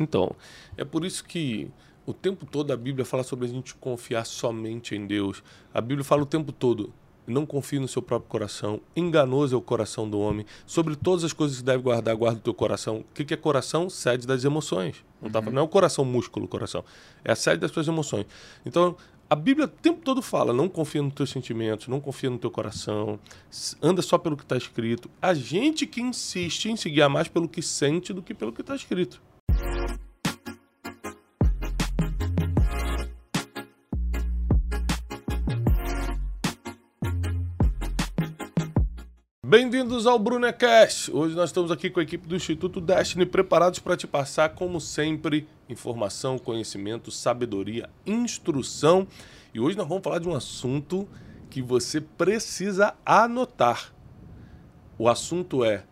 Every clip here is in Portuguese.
Então, é por isso que o tempo todo a Bíblia fala sobre a gente confiar somente em Deus. A Bíblia fala o tempo todo: não confie no seu próprio coração. Enganoso é o coração do homem. Sobre todas as coisas que deve guardar, guarda o teu coração. O que é coração? Sede das emoções. Não, tá, uhum. não é o coração músculo, coração. É a sede das tuas emoções. Então, a Bíblia o tempo todo fala: não confia nos teus sentimentos, não confia no teu coração, anda só pelo que está escrito. A gente que insiste em se guiar mais pelo que sente do que pelo que está escrito. Bem-vindos ao Brunecast! Hoje nós estamos aqui com a equipe do Instituto Destiny preparados para te passar, como sempre, informação, conhecimento, sabedoria, instrução. E hoje nós vamos falar de um assunto que você precisa anotar. O assunto é: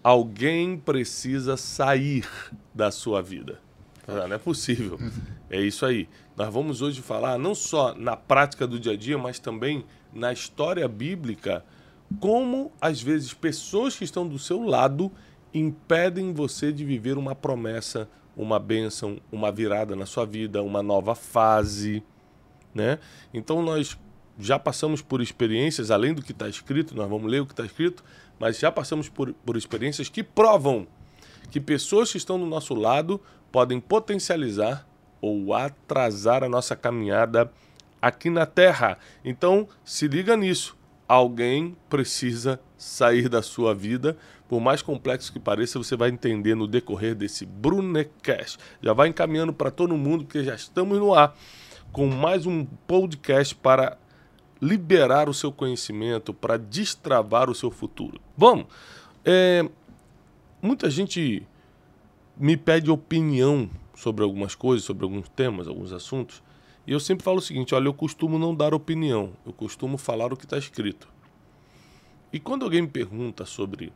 alguém precisa sair da sua vida. Ah, não é possível. É isso aí. Nós vamos hoje falar não só na prática do dia a dia, mas também na história bíblica como às vezes pessoas que estão do seu lado impedem você de viver uma promessa, uma bênção, uma virada na sua vida, uma nova fase, né? Então nós já passamos por experiências, além do que está escrito, nós vamos ler o que está escrito, mas já passamos por, por experiências que provam que pessoas que estão do nosso lado podem potencializar ou atrasar a nossa caminhada aqui na Terra. Então se liga nisso alguém precisa sair da sua vida. Por mais complexo que pareça, você vai entender no decorrer desse Brunecast. Já vai encaminhando para todo mundo, porque já estamos no ar com mais um podcast para liberar o seu conhecimento, para destravar o seu futuro. Vamos! É, muita gente me pede opinião sobre algumas coisas, sobre alguns temas, alguns assuntos. E eu sempre falo o seguinte: olha, eu costumo não dar opinião, eu costumo falar o que está escrito. E quando alguém me pergunta sobre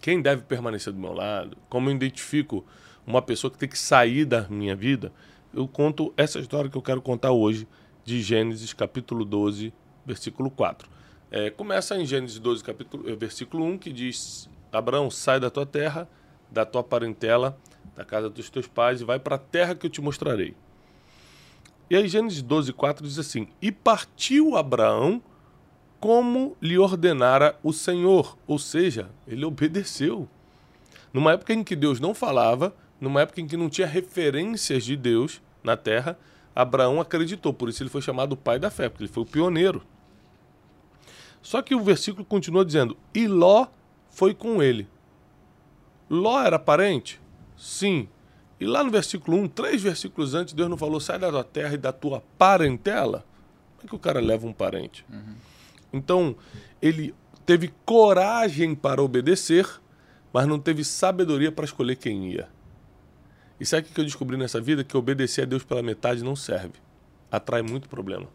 quem deve permanecer do meu lado, como eu identifico uma pessoa que tem que sair da minha vida, eu conto essa história que eu quero contar hoje, de Gênesis capítulo 12, versículo 4. É, começa em Gênesis 12, capítulo, eh, versículo 1, que diz: Abraão, sai da tua terra, da tua parentela, da casa dos teus pais, e vai para a terra que eu te mostrarei. E aí Gênesis 12, 4 diz assim: E partiu Abraão como lhe ordenara o Senhor, ou seja, ele obedeceu. Numa época em que Deus não falava, numa época em que não tinha referências de Deus na terra, Abraão acreditou, por isso ele foi chamado pai da fé, porque ele foi o pioneiro. Só que o versículo continua dizendo: E Ló foi com ele. Ló era parente? Sim. E lá no versículo 1, três versículos antes, Deus não falou: sai da tua terra e da tua parentela? Como é que o cara leva um parente? Uhum. Então, ele teve coragem para obedecer, mas não teve sabedoria para escolher quem ia. E sabe o que eu descobri nessa vida? Que obedecer a Deus pela metade não serve. Atrai muito problema.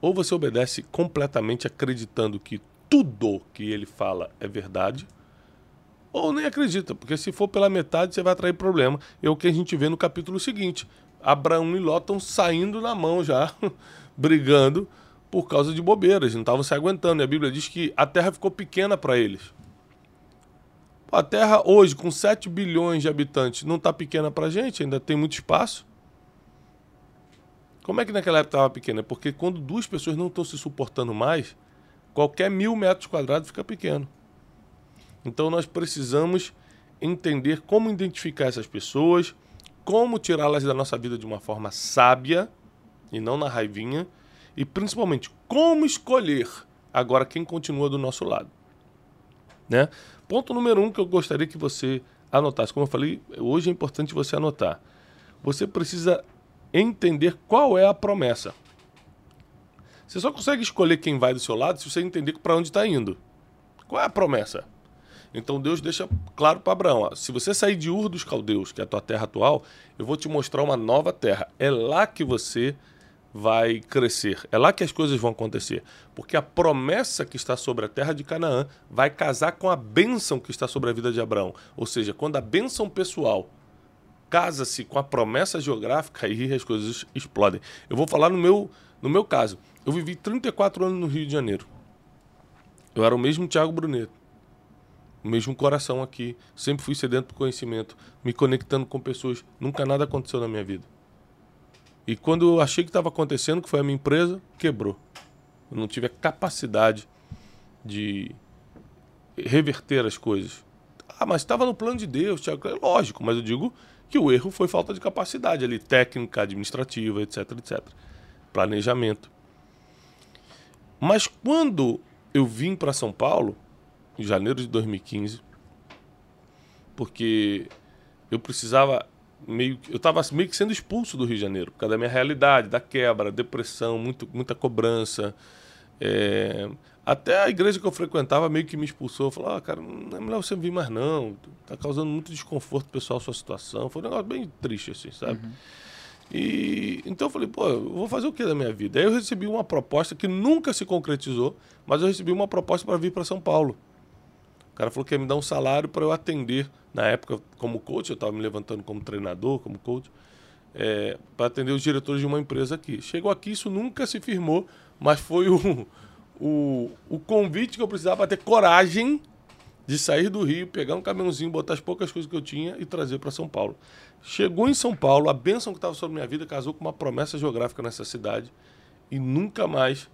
Ou você obedece completamente acreditando que tudo que ele fala é verdade, ou nem acredita, porque se for pela metade você vai atrair problema. É o que a gente vê no capítulo seguinte. Abraão e Ló estão saindo na mão já, brigando por causa de bobeiras, não estavam se aguentando. E a Bíblia diz que a terra ficou pequena para eles. A terra hoje, com 7 bilhões de habitantes, não está pequena para a gente, ainda tem muito espaço. Como é que naquela época estava pequena? Porque quando duas pessoas não estão se suportando mais, qualquer mil metros quadrados fica pequeno. Então nós precisamos entender como identificar essas pessoas, como tirá-las da nossa vida de uma forma sábia e não na raivinha, e principalmente como escolher agora quem continua do nosso lado. Né? Ponto número um que eu gostaria que você anotasse. Como eu falei, hoje é importante você anotar. Você precisa entender qual é a promessa. Você só consegue escolher quem vai do seu lado se você entender para onde está indo. Qual é a promessa? Então Deus deixa claro para Abraão: ó, se você sair de Ur dos Caldeus, que é a tua terra atual, eu vou te mostrar uma nova terra. É lá que você vai crescer. É lá que as coisas vão acontecer. Porque a promessa que está sobre a terra de Canaã vai casar com a bênção que está sobre a vida de Abraão. Ou seja, quando a bênção pessoal casa-se com a promessa geográfica, aí as coisas explodem. Eu vou falar no meu, no meu caso. Eu vivi 34 anos no Rio de Janeiro. Eu era o mesmo Tiago Bruneto o mesmo coração aqui. Sempre fui sedento por conhecimento, me conectando com pessoas. Nunca nada aconteceu na minha vida. E quando eu achei que estava acontecendo, que foi a minha empresa, quebrou. Eu não tive a capacidade de reverter as coisas. Ah, mas estava no plano de Deus, Tiago. É lógico, mas eu digo que o erro foi falta de capacidade ali, técnica, administrativa, etc, etc. Planejamento. Mas quando eu vim para São Paulo, em janeiro de 2015, porque eu precisava meio eu estava meio que sendo expulso do Rio de Janeiro por causa da minha realidade, da quebra, depressão, muito, muita cobrança. É... Até a igreja que eu frequentava meio que me expulsou. Falou, ah, cara, não é melhor você vir mais não. Tá causando muito desconforto pessoal a sua situação. Foi um negócio bem triste, assim, sabe? Uhum. E então eu falei, pô, eu vou fazer o que da minha vida? Aí eu recebi uma proposta que nunca se concretizou, mas eu recebi uma proposta para vir para São Paulo. Cara falou que ia me dar um salário para eu atender, na época, como coach, eu estava me levantando como treinador, como coach, é, para atender os diretores de uma empresa aqui. Chegou aqui, isso nunca se firmou, mas foi o, o, o convite que eu precisava para ter coragem de sair do Rio, pegar um caminhãozinho, botar as poucas coisas que eu tinha e trazer para São Paulo. Chegou em São Paulo, a bênção que estava sobre minha vida casou com uma promessa geográfica nessa cidade e nunca mais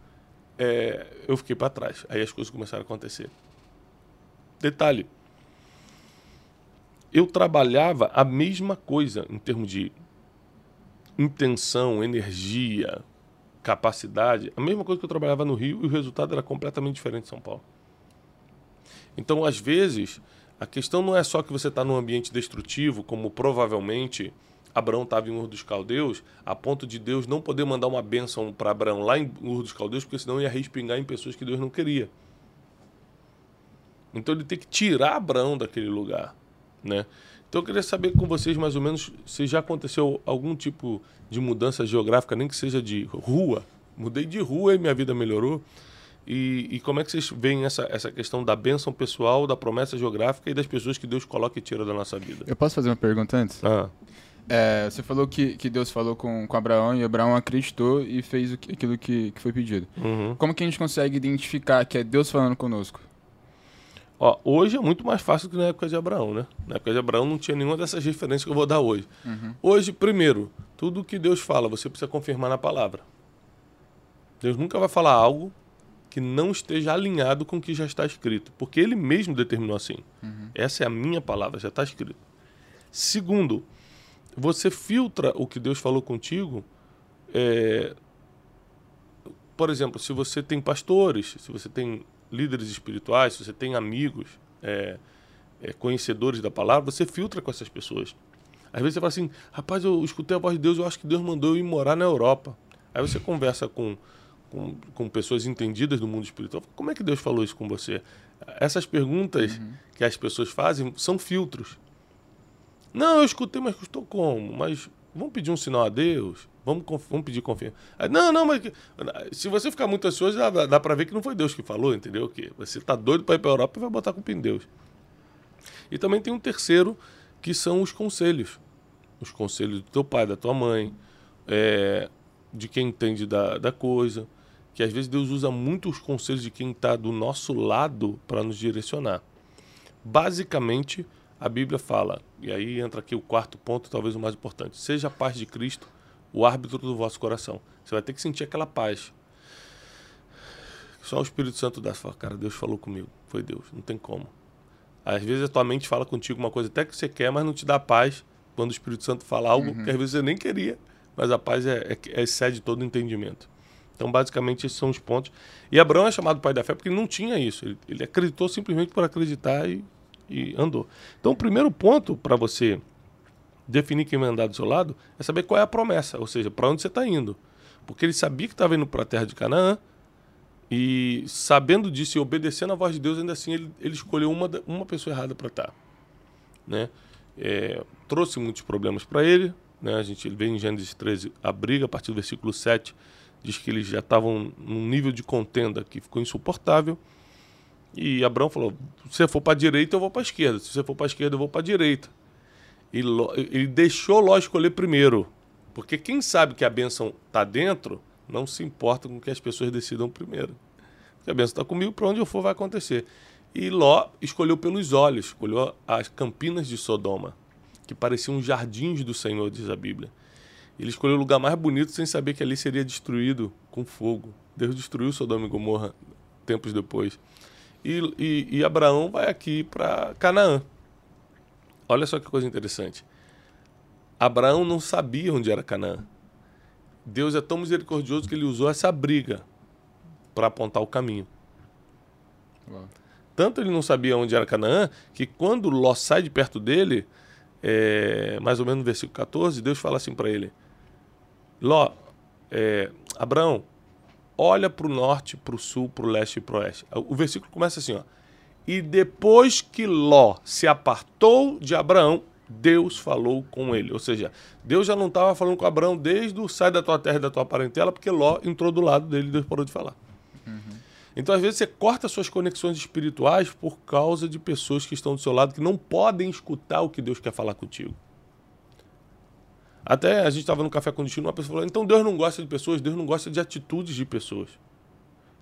é, eu fiquei para trás. Aí as coisas começaram a acontecer. Detalhe: eu trabalhava a mesma coisa em termos de intenção, energia, capacidade, a mesma coisa que eu trabalhava no Rio e o resultado era completamente diferente em São Paulo. Então, às vezes, a questão não é só que você está num ambiente destrutivo, como provavelmente Abraão estava em Ur dos Caldeus, a ponto de Deus não poder mandar uma bênção para Abraão lá em Ur dos Caldeus, porque senão ia respingar em pessoas que Deus não queria. Então ele tem que tirar Abraão daquele lugar, né? Então eu queria saber com vocês mais ou menos se já aconteceu algum tipo de mudança geográfica, nem que seja de rua. Mudei de rua e minha vida melhorou. E, e, como é que vocês veem essa, essa questão da bênção pessoal, da promessa geográfica e das pessoas que Deus coloca e tira da nossa vida? Eu posso fazer uma pergunta antes? Ah. É, você falou que, que Deus falou com, com Abraão e Abraão acreditou e fez o que, aquilo que, que foi pedido. Uhum. Como que a gente consegue identificar que é Deus falando conosco? Ó, hoje é muito mais fácil que na época de Abraão, né? Na época de Abraão não tinha nenhuma dessas referências que eu vou dar hoje. Uhum. Hoje, primeiro, tudo que Deus fala, você precisa confirmar na palavra. Deus nunca vai falar algo que não esteja alinhado com o que já está escrito, porque ele mesmo determinou assim. Uhum. Essa é a minha palavra, já está escrito. Segundo, você filtra o que Deus falou contigo. É... Por exemplo, se você tem pastores, se você tem líderes espirituais, se você tem amigos, é, é, conhecedores da palavra, você filtra com essas pessoas. Às vezes você fala assim, rapaz, eu escutei a voz de Deus, eu acho que Deus mandou eu ir morar na Europa. Aí você conversa com com, com pessoas entendidas do mundo espiritual. Como é que Deus falou isso com você? Essas perguntas uhum. que as pessoas fazem são filtros. Não, eu escutei, mas custou como? Mas vamos pedir um sinal a Deus? Vamos, vamos pedir confiança. Não, não, mas se você ficar muito ansioso, dá, dá para ver que não foi Deus que falou, entendeu? Que você tá doido para ir para Europa e vai botar culpa em Deus. E também tem um terceiro, que são os conselhos. Os conselhos do teu pai, da tua mãe, é, de quem entende da, da coisa que às vezes Deus usa muito os conselhos de quem está do nosso lado para nos direcionar. Basicamente, a Bíblia fala, e aí entra aqui o quarto ponto, talvez o mais importante: seja a paz de Cristo o árbitro do vosso coração. Você vai ter que sentir aquela paz. Só o Espírito Santo dá. Fala, cara, Deus falou comigo. Foi Deus, não tem como. Às vezes a tua mente fala contigo uma coisa até que você quer, mas não te dá paz quando o Espírito Santo fala algo uhum. que às vezes você nem queria, mas a paz é, é, é excede todo o entendimento. Então, basicamente, esses são os pontos. E Abraão é chamado pai da fé porque ele não tinha isso. Ele, ele acreditou simplesmente por acreditar e, e andou. Então, o primeiro ponto para você definir quem vai andar do seu lado é saber qual é a promessa, ou seja, para onde você está indo. Porque ele sabia que estava indo para a terra de Canaã e, sabendo disso e obedecendo a voz de Deus, ainda assim ele, ele escolheu uma, uma pessoa errada para estar. Tá, né? É, trouxe muitos problemas para ele. Né? A gente vê em Gênesis 13 a briga, a partir do versículo 7 diz que eles já estavam num nível de contenda que ficou insuportável. E Abraão falou: se você for para a direita, eu vou para a esquerda. Se você for para a esquerda, eu vou para a direita. E ele deixou Ló escolher primeiro. Porque quem sabe que a bênção está dentro, não se importa com que as pessoas decidam primeiro. Porque a bênção está comigo, para onde eu for vai acontecer. E Ló escolheu pelos olhos, escolheu as campinas de Sodoma, que pareciam jardins do Senhor, diz a Bíblia. Ele escolheu o lugar mais bonito sem saber que ali seria destruído com fogo. Deus destruiu Sodoma e Gomorra tempos depois. E, e, e Abraão vai aqui para Canaã. Olha só que coisa interessante. Abraão não sabia onde era Canaã. Deus é tão misericordioso que ele usou essa briga para apontar o caminho. Uau. Tanto ele não sabia onde era Canaã, que quando Ló sai de perto dele, é, mais ou menos no versículo 14, Deus fala assim para ele: Ló, é, Abraão, olha para o norte, para o sul, para o leste e para o oeste. O versículo começa assim: ó, E depois que Ló se apartou de Abraão, Deus falou com ele. Ou seja, Deus já não estava falando com Abraão desde o sai da tua terra e da tua parentela, porque Ló entrou do lado dele e Deus parou de falar. Uhum. Então, às vezes, você corta suas conexões espirituais por causa de pessoas que estão do seu lado que não podem escutar o que Deus quer falar contigo. Até a gente estava no café com destino, uma pessoa falou: então Deus não gosta de pessoas, Deus não gosta de atitudes de pessoas.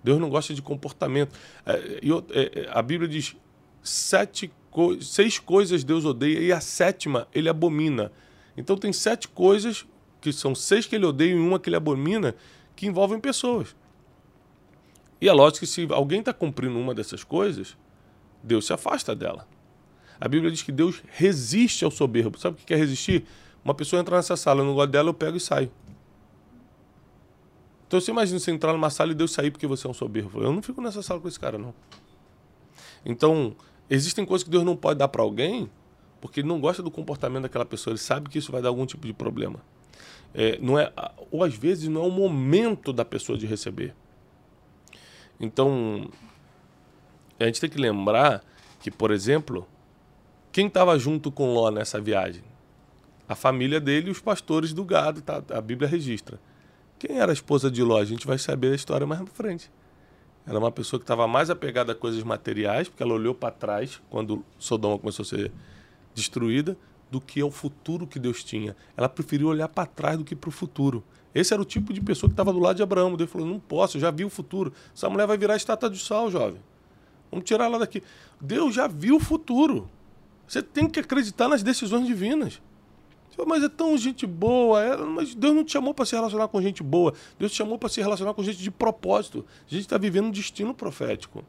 Deus não gosta de comportamento. É, é, a Bíblia diz: sete co seis coisas Deus odeia e a sétima ele abomina. Então tem sete coisas, que são seis que ele odeia e uma que ele abomina, que envolvem pessoas. E é lógico que se alguém está cumprindo uma dessas coisas, Deus se afasta dela. A Bíblia diz que Deus resiste ao soberbo. Sabe o que é resistir? Uma pessoa entra nessa sala, eu não gosto dela, eu pego e saio. Então você imagina você entrar numa sala e Deus sair porque você é um soberbo. Eu não fico nessa sala com esse cara, não. Então, existem coisas que Deus não pode dar para alguém porque ele não gosta do comportamento daquela pessoa. Ele sabe que isso vai dar algum tipo de problema. É, não é, ou às vezes não é o momento da pessoa de receber. Então, a gente tem que lembrar que, por exemplo, quem estava junto com Ló nessa viagem? A família dele e os pastores do gado, tá? a Bíblia registra. Quem era a esposa de Ló? A gente vai saber a história mais pra frente. Era uma pessoa que estava mais apegada a coisas materiais, porque ela olhou para trás quando Sodoma começou a ser destruída, do que ao futuro que Deus tinha. Ela preferiu olhar para trás do que para o futuro. Esse era o tipo de pessoa que estava do lado de Abraão. Deus falou: Não posso, eu já vi o futuro. Essa mulher vai virar estátua de sal, jovem. Vamos tirar ela daqui. Deus já viu o futuro. Você tem que acreditar nas decisões divinas. Mas é tão gente boa. É, mas Deus não te chamou para se relacionar com gente boa. Deus te chamou para se relacionar com gente de propósito. A gente está vivendo um destino profético.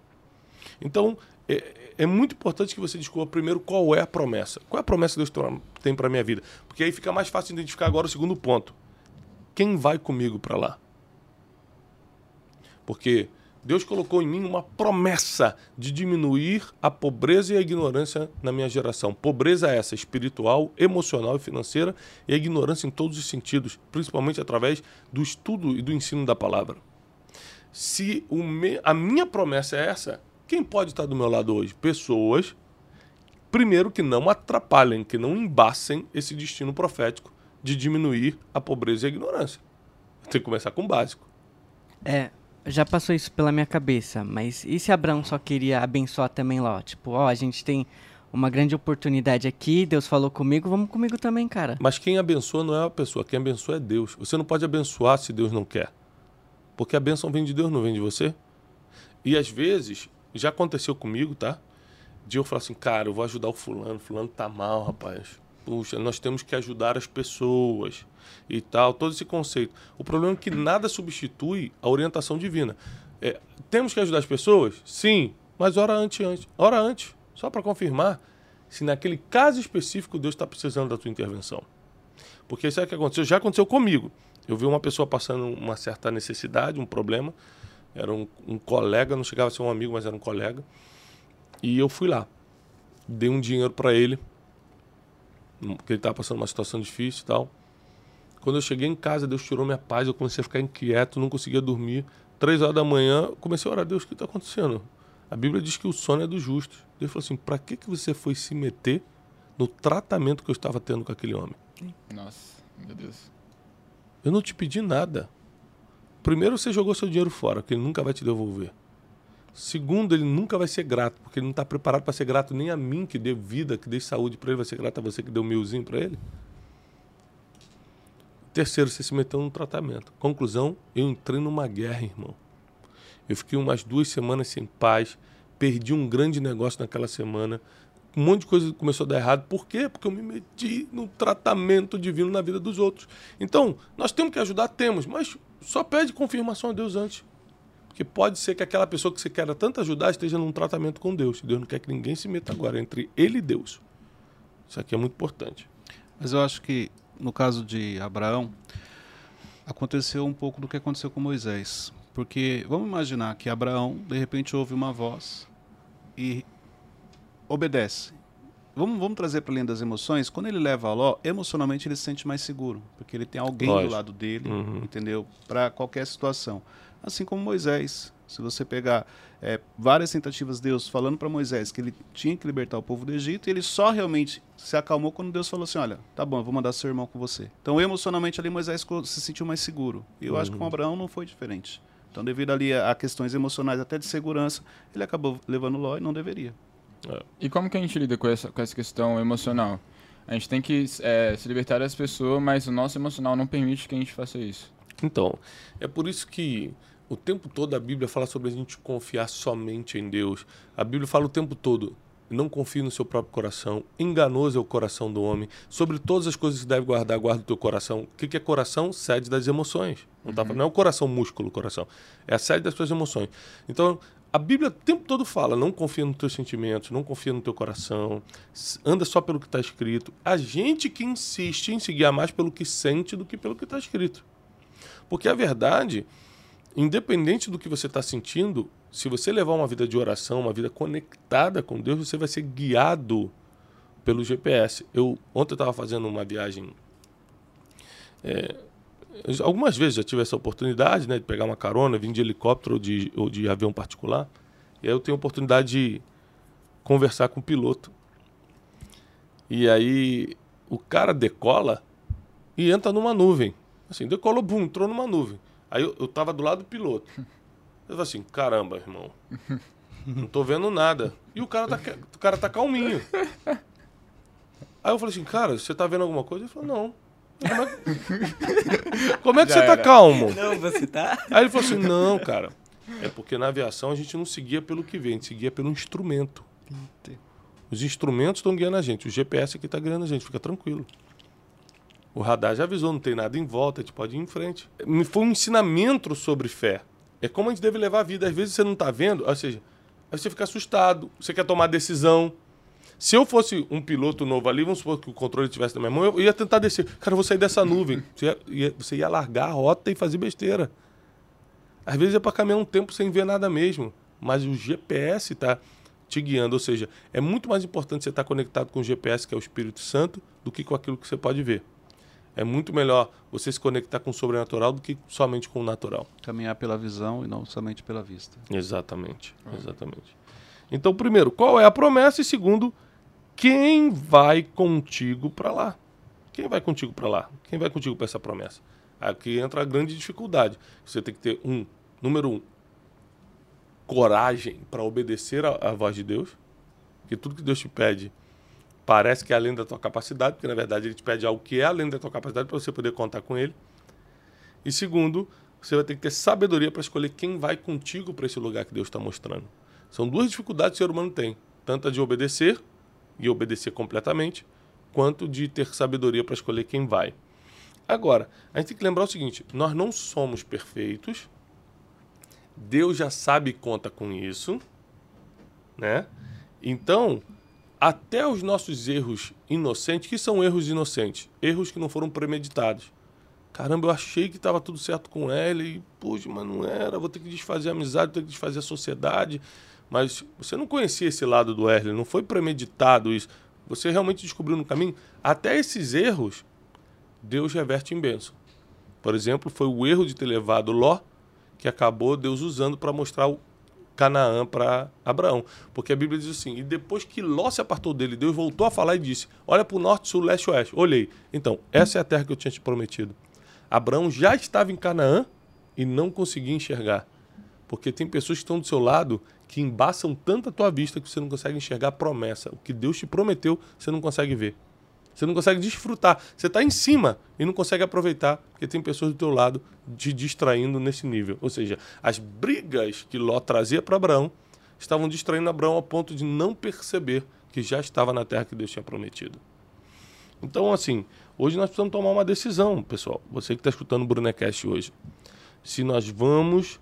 Então, é, é, muito importante que você descubra primeiro qual é a promessa. Qual é a promessa que Deus tem para a minha vida? Porque aí fica mais fácil identificar agora o segundo ponto. Quem vai comigo para lá? Porque Deus colocou em mim uma promessa de diminuir a pobreza e a ignorância na minha geração. Pobreza essa espiritual, emocional e financeira e a ignorância em todos os sentidos, principalmente através do estudo e do ensino da palavra. Se me... a minha promessa é essa, quem pode estar do meu lado hoje? Pessoas, primeiro, que não atrapalhem, que não embacem esse destino profético de diminuir a pobreza e a ignorância. Tem que começar com o básico. É, já passou isso pela minha cabeça, mas e se Abraão só queria abençoar também Ló? Tipo, ó, a gente tem uma grande oportunidade aqui, Deus falou comigo, vamos comigo também, cara. Mas quem abençoa não é a pessoa, quem abençoa é Deus. Você não pode abençoar se Deus não quer. Porque a bênção vem de Deus, não vem de você. E às vezes, já aconteceu comigo, tá? De eu falar assim, cara, eu vou ajudar o fulano, fulano tá mal, rapaz puxa, nós temos que ajudar as pessoas e tal, todo esse conceito. O problema é que nada substitui a orientação divina. É, temos que ajudar as pessoas? Sim, mas ora antes, antes. Ora antes, só para confirmar se naquele caso específico Deus está precisando da tua intervenção. Porque isso é o que aconteceu, já aconteceu comigo. Eu vi uma pessoa passando uma certa necessidade, um problema. Era um, um colega, não chegava a ser um amigo, mas era um colega. E eu fui lá. Dei um dinheiro para ele porque ele estava passando uma situação difícil e tal. Quando eu cheguei em casa, Deus tirou minha paz, eu comecei a ficar inquieto, não conseguia dormir. Três horas da manhã, comecei a orar, Deus, o que está acontecendo? A Bíblia diz que o sono é dos justos. Deus falou assim, para que, que você foi se meter no tratamento que eu estava tendo com aquele homem? Nossa, meu Deus. Eu não te pedi nada. Primeiro você jogou seu dinheiro fora, que ele nunca vai te devolver. Segundo, ele nunca vai ser grato, porque ele não está preparado para ser grato nem a mim, que dei vida, que dei saúde para ele, vai ser grato a você que deu um milzinho para ele. Terceiro, você se meteu num tratamento. Conclusão, eu entrei numa guerra, irmão. Eu fiquei umas duas semanas sem paz, perdi um grande negócio naquela semana. Um monte de coisa começou a dar errado. Por quê? Porque eu me meti no tratamento divino na vida dos outros. Então, nós temos que ajudar? Temos, mas só pede confirmação a Deus antes. Porque pode ser que aquela pessoa que você quer tanto ajudar esteja num tratamento com Deus. Deus não quer que ninguém se meta agora entre ele e Deus. Isso aqui é muito importante. Mas eu acho que no caso de Abraão, aconteceu um pouco do que aconteceu com Moisés. Porque vamos imaginar que Abraão, de repente, ouve uma voz e obedece. Vamos, vamos trazer para além das emoções. Quando ele leva a Ló, emocionalmente ele se sente mais seguro, porque ele tem alguém Lógico. do lado dele, Uhum. entendeu? Para qualquer situação. Assim como Moisés. Se você pegar é, várias tentativas de Deus falando para Moisés que ele tinha que libertar o povo do Egito, e ele só realmente se acalmou quando Deus falou assim: Olha, tá bom, eu vou mandar seu irmão com você. Então, emocionalmente ali, Moisés se sentiu mais seguro. E eu acho que com Abraão não foi diferente. Então, devido ali a, a questões emocionais, até de segurança, ele acabou levando Ló e não deveria. E como que a gente lida com essa, com essa questão emocional? A gente tem que é, se libertar das pessoas, mas o nosso emocional não permite que a gente faça isso. Então, é por isso que o tempo todo a Bíblia fala sobre a gente confiar somente em Deus. A Bíblia fala o tempo todo: não confie no seu próprio coração, enganoso é o coração do homem. Sobre todas as coisas que deve guardar, guarda o teu coração. O que é coração? Sede das emoções. Não, tá, falando- não é o coração músculo, o coração. É a sede das tuas emoções. Então, a Bíblia o tempo todo fala: não confia nos teus sentimentos, não confia no teu coração, anda só pelo que está escrito. A gente que insiste em se guiar mais pelo que sente do que pelo que está escrito. Porque a verdade, independente do que você está sentindo, se você levar uma vida de oração, uma vida conectada com Deus, você vai ser guiado pelo GPS. Eu ontem estava fazendo uma viagem. é, algumas vezes já tive essa oportunidade, né, de pegar uma carona, vim de helicóptero ou de, ou de avião particular. E aí eu tenho a oportunidade de conversar com o piloto. E aí o cara decola e entra numa nuvem. Assim, decolou, bum, entrou numa nuvem. Aí eu, eu tava do lado do piloto. Eu falei assim, caramba, irmão. Não tô vendo nada. E o cara tá, o cara tá calminho. Aí eu falei assim, cara, você tá vendo alguma coisa? Ele falou, não. Como é que, é Já você tá era. calmo? Não, você tá. Aí ele falou assim, não, cara. É porque na aviação a gente não seguia pelo que vem, a gente seguia pelo instrumento. Os instrumentos estão guiando a gente, o GPS aqui está guiando a gente, fica tranquilo. O radar já avisou, não tem nada em volta, a gente pode ir em frente. Me Foi um ensinamento sobre fé. É como a gente deve levar a vida. Às vezes você não está vendo, ou seja, aí você fica assustado, você quer tomar decisão. Se eu fosse um piloto novo ali, vamos supor que o controle estivesse na minha mão, eu ia tentar descer. Cara, eu vou sair dessa nuvem. Você ia, ia- você ia largar a rota e fazer besteira. Às vezes é para caminhar um tempo sem ver nada mesmo. Mas o GPS está te guiando. Ou seja, é muito mais importante você estar conectado com o GPS, que é o Espírito Santo, do que com aquilo que você pode ver. É muito melhor você se conectar com o sobrenatural do que somente com o natural. Caminhar pela visão e não somente pela vista. Exatamente. Exatamente. Então, primeiro, qual é a promessa? E segundo, quem vai contigo para lá? Quem vai contigo para lá? Quem vai contigo para essa promessa? Aqui entra a grande dificuldade. Você tem que ter um, número um, coragem para obedecer à, voz de Deus, que tudo que Deus te pede parece que é além da tua capacidade, porque na verdade ele te pede algo que é além da tua capacidade para você poder contar com ele. E segundo, você vai ter que ter sabedoria para escolher quem vai contigo para esse lugar que Deus está mostrando. São duas dificuldades que o ser humano tem: tanto a de obedecer e obedecer completamente, quanto de ter sabedoria para escolher quem vai. Agora, a gente tem que lembrar o seguinte: nós não somos perfeitos. Deus já sabe e conta com isso, né? Então, até os nossos erros inocentes, que são erros inocentes, erros que não foram premeditados. Caramba, eu achei que estava tudo certo com ela e, poxa, mas não era, vou ter que desfazer a amizade, vou ter que desfazer a sociedade. Mas você não conhecia esse lado do Erle, não foi premeditado isso. Você realmente descobriu no caminho. Até esses erros, Deus reverte em bênção. Por exemplo, foi o erro de ter levado Ló, que acabou Deus usando para mostrar o Canaã para Abraão. Porque a Bíblia diz assim: e depois que Ló se apartou dele, Deus voltou a falar e disse: Olha para o norte, sul, leste, oeste. Olhei. Então, essa é a terra que eu tinha te prometido. Abraão já estava em Canaã e não conseguia enxergar. Porque tem pessoas que estão do seu lado que embaçam tanto a tua vista que você não consegue enxergar a promessa. O que Deus te prometeu, você não consegue ver. Você não consegue desfrutar. Você está em cima e não consegue aproveitar, porque tem pessoas do teu lado te distraindo nesse nível. Ou seja, as brigas que Ló trazia para Abraão estavam distraindo Abraão a ponto de não perceber que já estava na terra que Deus tinha prometido. Então, assim, hoje nós precisamos tomar uma decisão, pessoal. Você que está escutando o Brunecast hoje. Se nós vamos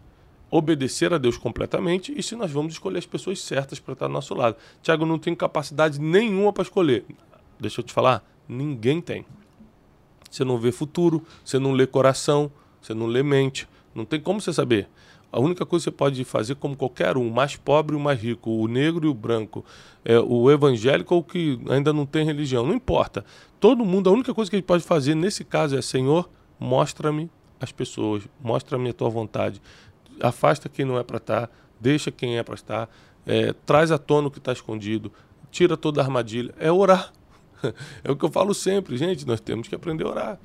obedecer a Deus completamente e se nós vamos escolher as pessoas certas para estar do nosso lado. Tiago, não tem capacidade nenhuma para escolher. Deixa eu te falar, ninguém tem. Você não vê futuro, você não lê coração, você não lê mente. Não tem como você saber. A única coisa que você pode fazer, como qualquer um, o mais pobre e o mais rico, o negro e o branco, é, o evangélico ou o que ainda não tem religião, não importa. Todo mundo, a única coisa que gente pode fazer nesse caso é: Senhor, mostra-me as pessoas, mostra-me a tua vontade. Afasta quem não é para estar, deixa quem é para estar, é, traz à tona o que está escondido, tira toda a armadilha. É orar. É o que eu falo sempre, gente, nós temos que aprender a orar.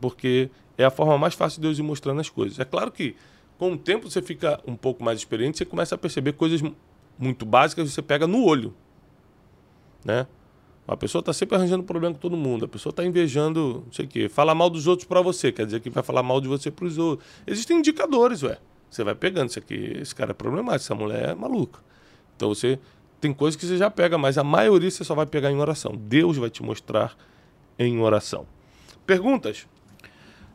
Porque é a forma mais fácil de Deus ir mostrando as coisas. É claro que com o tempo você fica um pouco mais experiente, você começa a perceber coisas muito básicas, você pega no olho. Né? A pessoa está sempre arranjando problema com todo mundo, a pessoa está invejando, não sei o quê, fala mal dos outros para você, quer dizer que vai falar mal de você para os outros. Existem indicadores, ué. Você vai pegando isso aqui, esse cara é problemático, essa mulher é maluca. Então você tem coisas que você já pega, mas a maioria você só vai pegar em oração. Deus vai te mostrar em oração. Perguntas?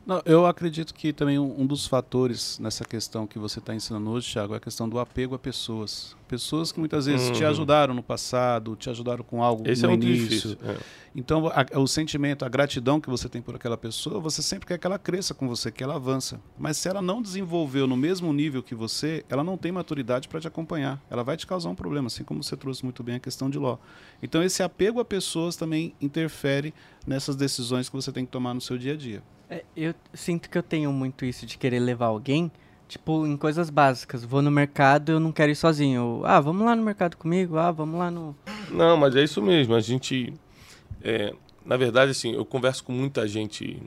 Não, eu acredito que também um, um, dos fatores nessa questão que você está ensinando hoje, Thiago, é a questão do apego a pessoas. Pessoas que muitas vezes uhum. te ajudaram no passado, te ajudaram com algo Esse no é início. É. Então, a, o sentimento, a gratidão que você tem por aquela pessoa, você sempre quer que ela cresça com você, que ela avança. Mas se ela não desenvolveu no mesmo nível que você, ela não tem maturidade para te acompanhar. Ela vai te causar um problema, assim como você trouxe muito bem a questão de Ló. Então, esse apego a pessoas também interfere nessas decisões que você tem que tomar no seu dia a dia. É, eu sinto que eu tenho muito isso de querer levar alguém, tipo, em coisas básicas. Vou no mercado, eu não quero ir sozinho. ah, vamos lá no mercado comigo? Ah, vamos lá no. Não, mas é isso mesmo. A gente. É, na verdade, assim, eu converso com muita gente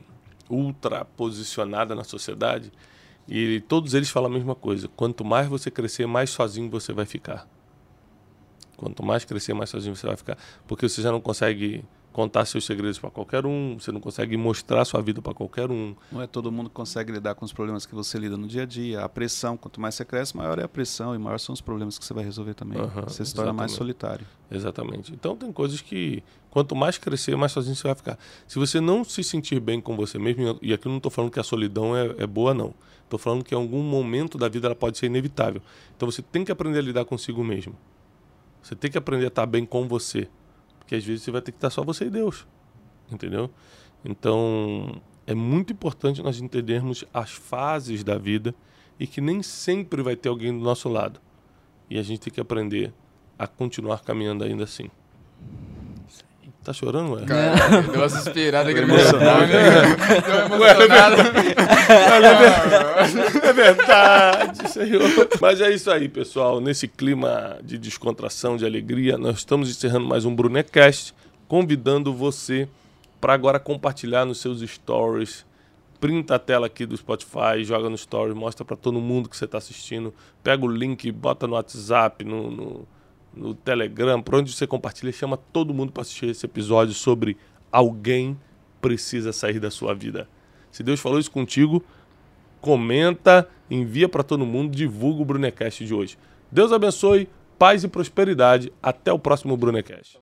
ultra posicionada na sociedade e todos eles falam a mesma coisa. Quanto mais você crescer, mais sozinho você vai ficar. Quanto mais crescer, mais sozinho você vai ficar. Porque você já não consegue contar seus segredos para qualquer um, você não consegue mostrar sua vida para qualquer um. Não é todo mundo que consegue lidar com os problemas que você lida no dia a dia. A pressão, quanto mais você cresce, maior é a pressão e maior são os problemas que você vai resolver também. Uhum, você se torna mais solitário. Exatamente. Então tem coisas que quanto mais crescer, mais sozinho você vai ficar. Se você não se sentir bem com você mesmo, e aqui eu não estou falando que a solidão é, é boa, não. Estou falando que em algum momento da vida ela pode ser inevitável. Então você tem que aprender a lidar consigo mesmo. Você tem que aprender a estar bem com você que às vezes você vai ter que estar só você e Deus. Entendeu? Então, é muito importante nós entendermos as fases da vida e que nem sempre vai ter alguém do nosso lado. E a gente tem que aprender a continuar caminhando ainda assim. Tá chorando, ué? Cara, deu uma suspirada aquele emocionado. Deu emocionado. É verdade, senhor. Mas é isso aí, pessoal. Nesse clima de descontração, de alegria, nós estamos encerrando mais um Brunecast, convidando você para agora compartilhar nos seus stories. Printa a tela aqui do Spotify, joga no stories, mostra para todo mundo que você está assistindo. Pega o link, bota no WhatsApp, no, no no Telegram, por onde você compartilha, chama todo mundo para assistir esse episódio sobre alguém precisa sair da sua vida. Se Deus falou isso contigo, comenta, envia para todo mundo, divulga o Brunecast de hoje. Deus abençoe, paz e prosperidade. Até o próximo Brunecast.